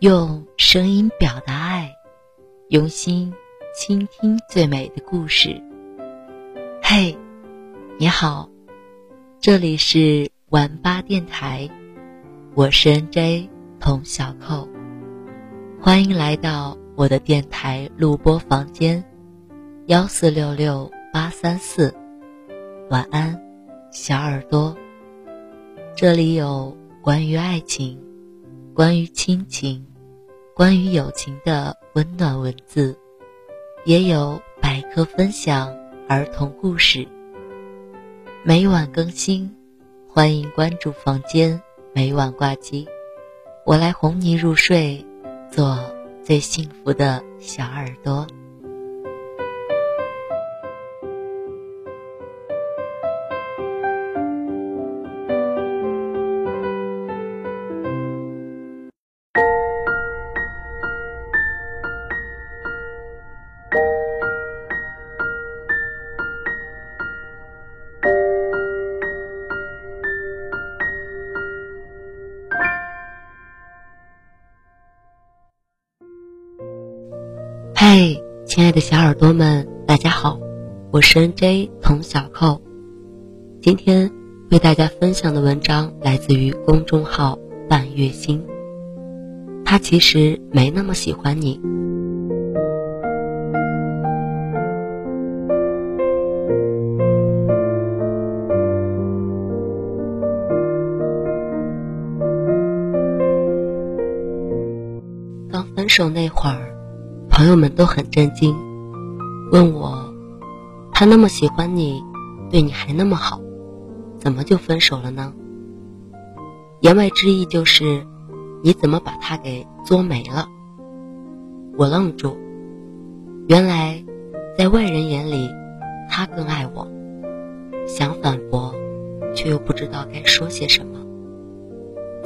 用声音表达爱，用心倾听最美的故事。嘿，你好，这里是晚八电台，我是 N.J. 童小扣，欢迎来到我的电台录播房间，幺四六六八三四，晚安，小耳朵。这里有关于爱情、关于亲情、关于友情的温暖文字，也有百科分享儿童故事。每晚更新，欢迎关注房间，每晚挂机，我来哄你入睡，做最幸福的小耳朵。亲爱的小耳朵们，大家好，我是 N.J. 童小扣。今天为大家分享的文章来自于公众号半月星。他其实没那么喜欢你。刚分手那会儿。朋友们都很震惊，问我：“他那么喜欢你，对你还那么好，怎么就分手了呢？”言外之意就是，你怎么把他给作没了？我愣住，原来，在外人眼里，他更爱我。想反驳，却又不知道该说些什么。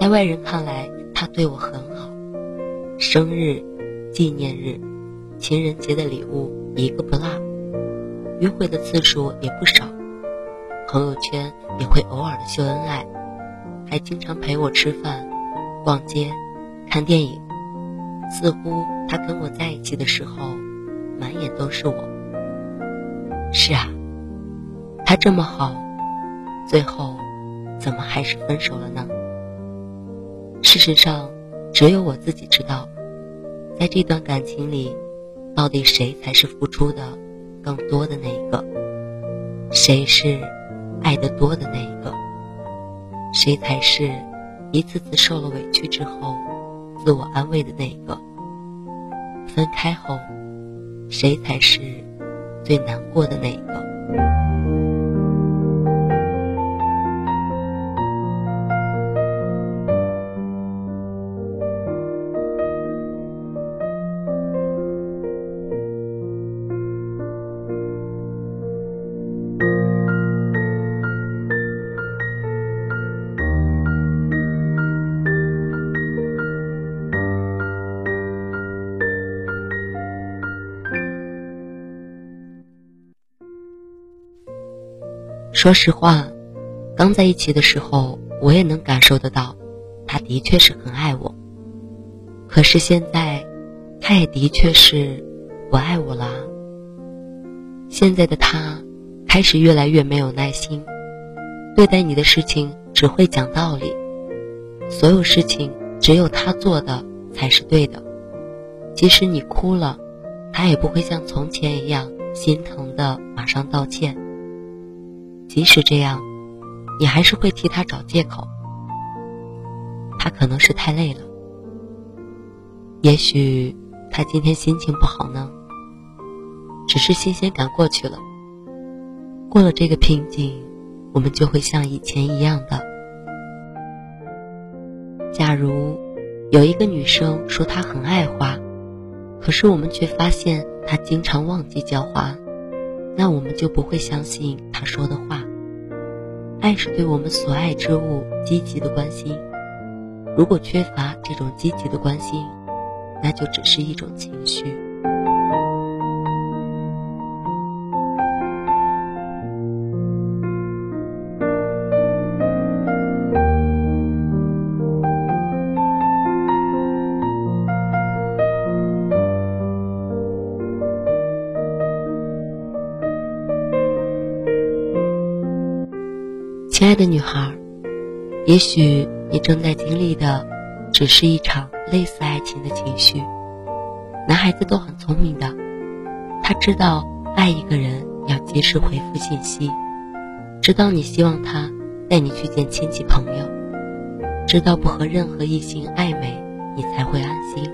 在外人看来，他对我很好，生日、纪念日。情人节的礼物一个不落，约会的次数也不少，朋友圈也会偶尔的秀恩爱，还经常陪我吃饭、逛街、看电影。似乎他跟我在一起的时候，满眼都是我。是啊，他这么好，最后怎么还是分手了呢？事实上，只有我自己知道，在这段感情里。到底谁才是付出的更多的那一个？谁是爱的多的那一个？谁才是一次次受了委屈之后自我安慰的那一个？分开后，谁才是最难过的那一个？说实话，刚在一起的时候，我也能感受得到，他的确是很爱我。可是现在，他也的确是不爱我了。现在的他，开始越来越没有耐心，对待你的事情只会讲道理，所有事情只有他做的才是对的。即使你哭了，他也不会像从前一样心疼的马上道歉。即使这样，你还是会替他找借口。他可能是太累了，也许他今天心情不好呢。只是新鲜感过去了，过了这个瓶颈，我们就会像以前一样的。假如有一个女生说她很爱花，可是我们却发现她经常忘记浇花。那我们就不会相信他说的话。爱是对我们所爱之物积极的关心，如果缺乏这种积极的关心，那就只是一种情绪。亲爱的女孩，也许你正在经历的只是一场类似爱情的情绪。男孩子都很聪明的，他知道爱一个人要及时回复信息，知道你希望他带你去见亲戚朋友，知道不和任何异性暧昧你才会安心，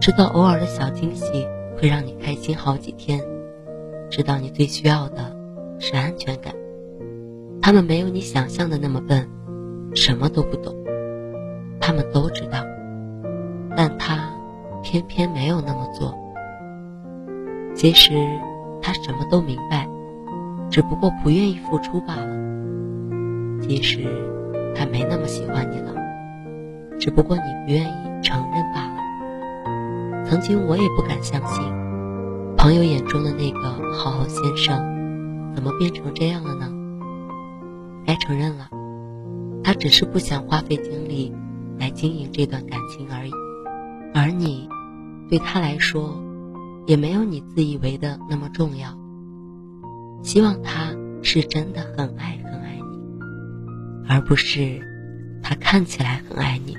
知道偶尔的小惊喜会让你开心好几天，知道你最需要的是安全感。他们没有你想象的那么笨，什么都不懂。他们都知道，但他偏偏没有那么做。其实他什么都明白，只不过不愿意付出罢了。其实他没那么喜欢你了，只不过你不愿意承认罢了。曾经我也不敢相信，朋友眼中的那个好好先生，怎么变成这样了呢？该承认了，他只是不想花费精力来经营这段感情而已，而你，对他来说，也没有你自以为的那么重要。希望他是真的很爱很爱你，而不是他看起来很爱你。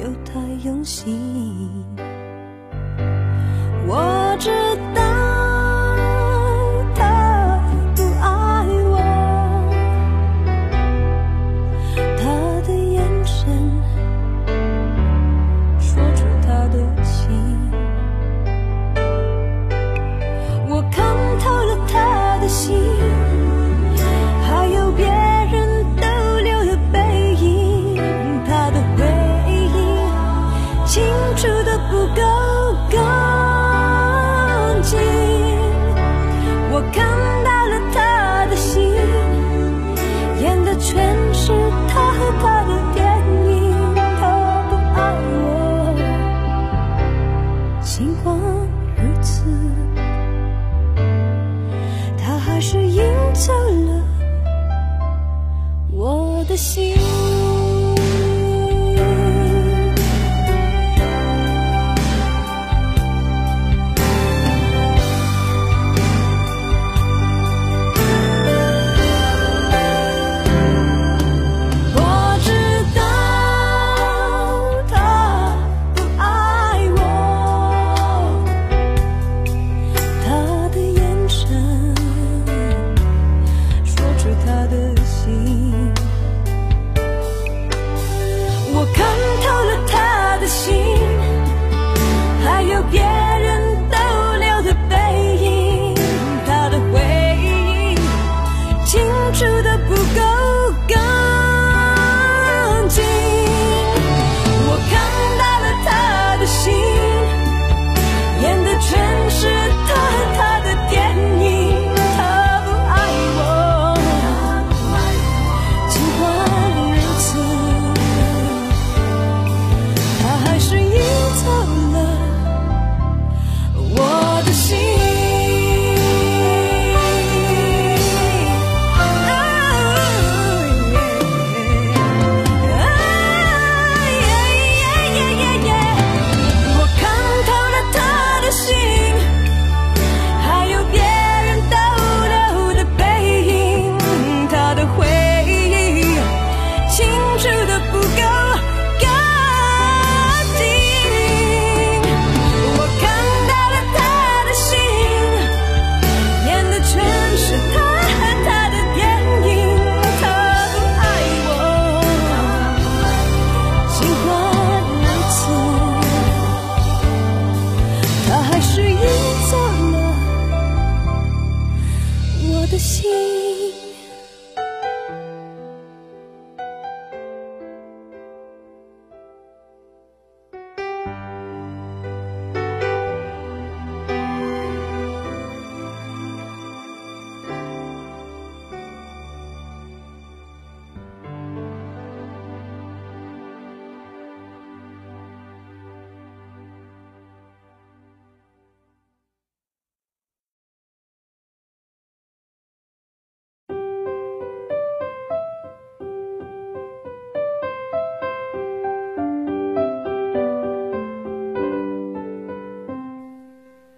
又太用心。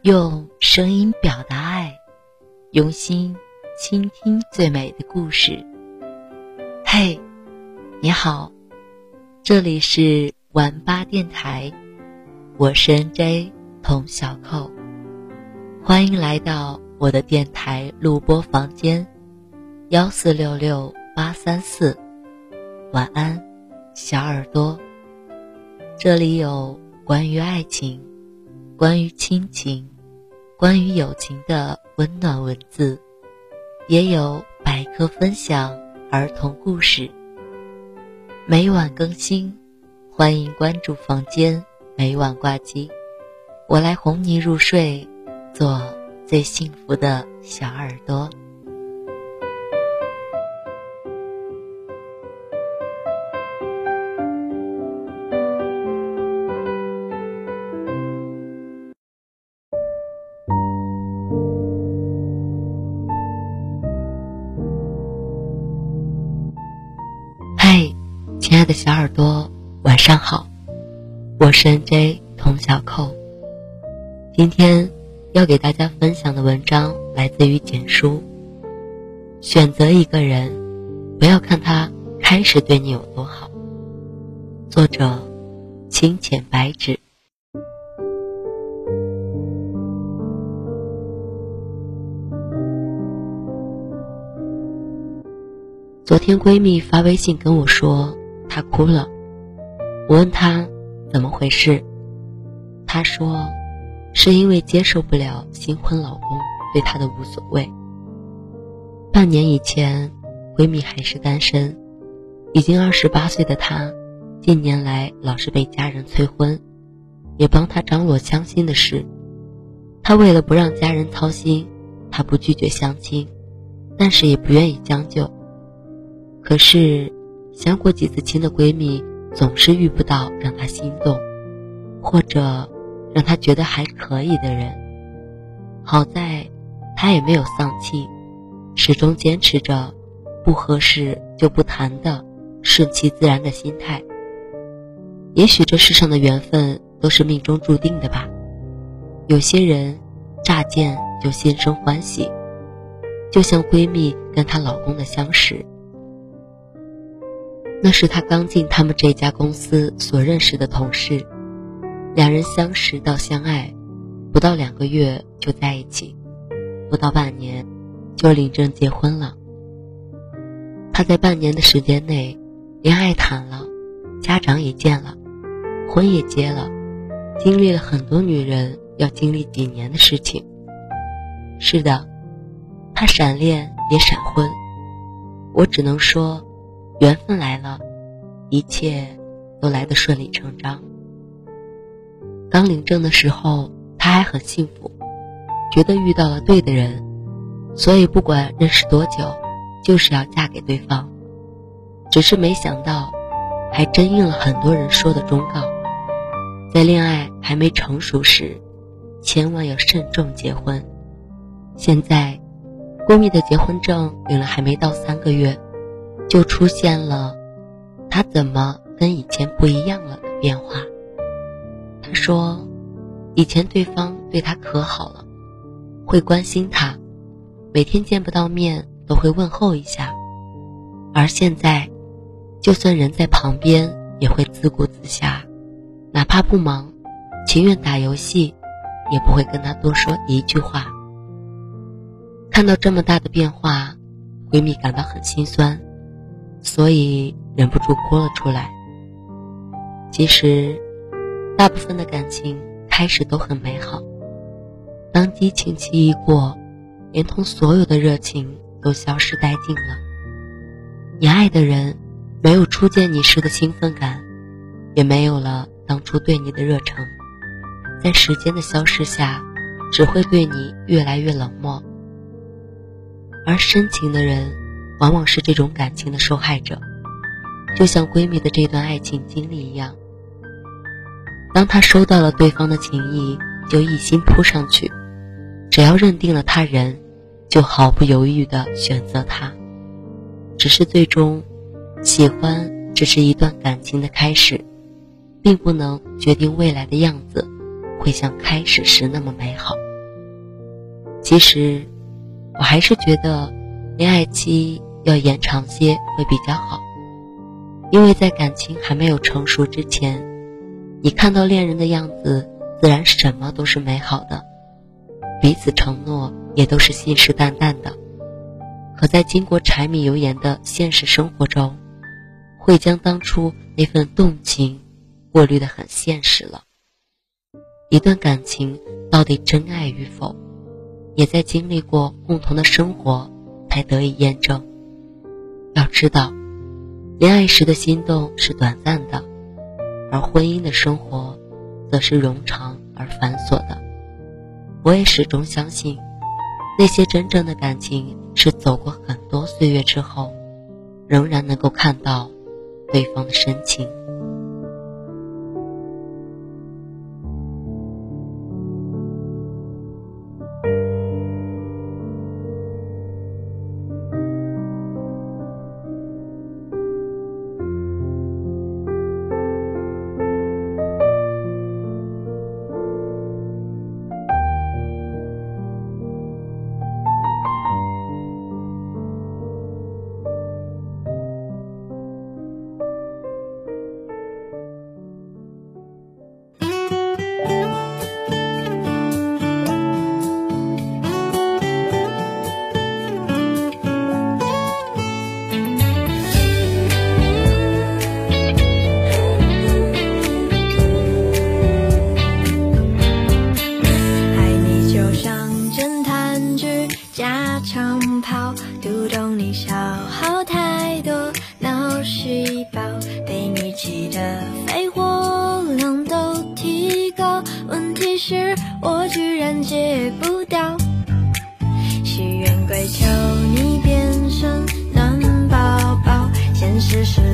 用声音表达爱，用心倾听最美的故事。嘿，你好，这里是晚八电台，我是 N.J. 童小扣，欢迎来到我的电台录播房间，幺四六六八三四，晚安，小耳朵。这里有关于爱情、关于亲情、关于友情的温暖文字，也有百科分享、儿童故事。每晚更新，欢迎关注房间，每晚挂机，我来哄你入睡，做最幸福的小耳朵。亲爱的小耳朵，晚上好，我是 N.J. 童小扣。今天要给大家分享的文章来自于简书。选择一个人，不要看他开始对你有多好。作者：清浅白纸。昨天闺蜜发微信跟我说。她哭了，我问她怎么回事，她说是因为接受不了新婚老公对她的无所谓。半年以前，闺蜜还是单身，已经二十八岁的她，近年来老是被家人催婚，也帮她张罗相亲的事。她为了不让家人操心，她不拒绝相亲，但是也不愿意将就。可是。相过几次亲的闺蜜总是遇不到让她心动，或者让她觉得还可以的人。好在她也没有丧气，始终坚持着不合适就不谈的顺其自然的心态。也许这世上的缘分都是命中注定的吧。有些人乍见就心生欢喜，就像闺蜜跟她老公的相识。那是他刚进他们这家公司所认识的同事，两人相识到相爱，不到两个月就在一起，不到半年就领证结婚了。他在半年的时间内，恋爱谈了，家长也见了，婚也结了，经历了很多女人要经历几年的事情。是的，他闪恋也闪婚，我只能说。缘分来了，一切都来得顺理成章。刚领证的时候，他还很幸福，觉得遇到了对的人，所以不管认识多久，就是要嫁给对方。只是没想到，还真应了很多人说的忠告：在恋爱还没成熟时，千万要慎重结婚。现在，闺蜜的结婚证领了还没到三个月。就出现了，他怎么跟以前不一样了的变化。他说，以前对方对他可好了，会关心他，每天见不到面都会问候一下，而现在，就算人在旁边也会自顾自暇，哪怕不忙，情愿打游戏，也不会跟他多说一句话。看到这么大的变化，闺蜜感到很心酸。所以忍不住哭了出来。其实，大部分的感情开始都很美好，当激情期一过，连同所有的热情都消失殆尽了。你爱的人，没有初见你时的兴奋感，也没有了当初对你的热诚，在时间的消逝下，只会对你越来越冷漠。而深情的人。往往是这种感情的受害者，就像闺蜜的这段爱情经历一样。当她收到了对方的情意，就一心扑上去，只要认定了他人，就毫不犹豫地选择他。只是最终，喜欢只是一段感情的开始，并不能决定未来的样子会像开始时那么美好。其实，我还是觉得恋爱期要延长些会比较好，因为在感情还没有成熟之前，你看到恋人的样子，自然什么都是美好的，彼此承诺也都是信誓旦旦的。可在经过柴米油盐的现实生活中，会将当初那份动情过滤的很现实了。一段感情到底真爱与否，也在经历过共同的生活才得以验证。要知道，恋爱时的心动是短暂的，而婚姻的生活则是冗长而繁琐的。我也始终相信，那些真正的感情。是走过很多岁月之后，仍然能够看到对方的深情。一起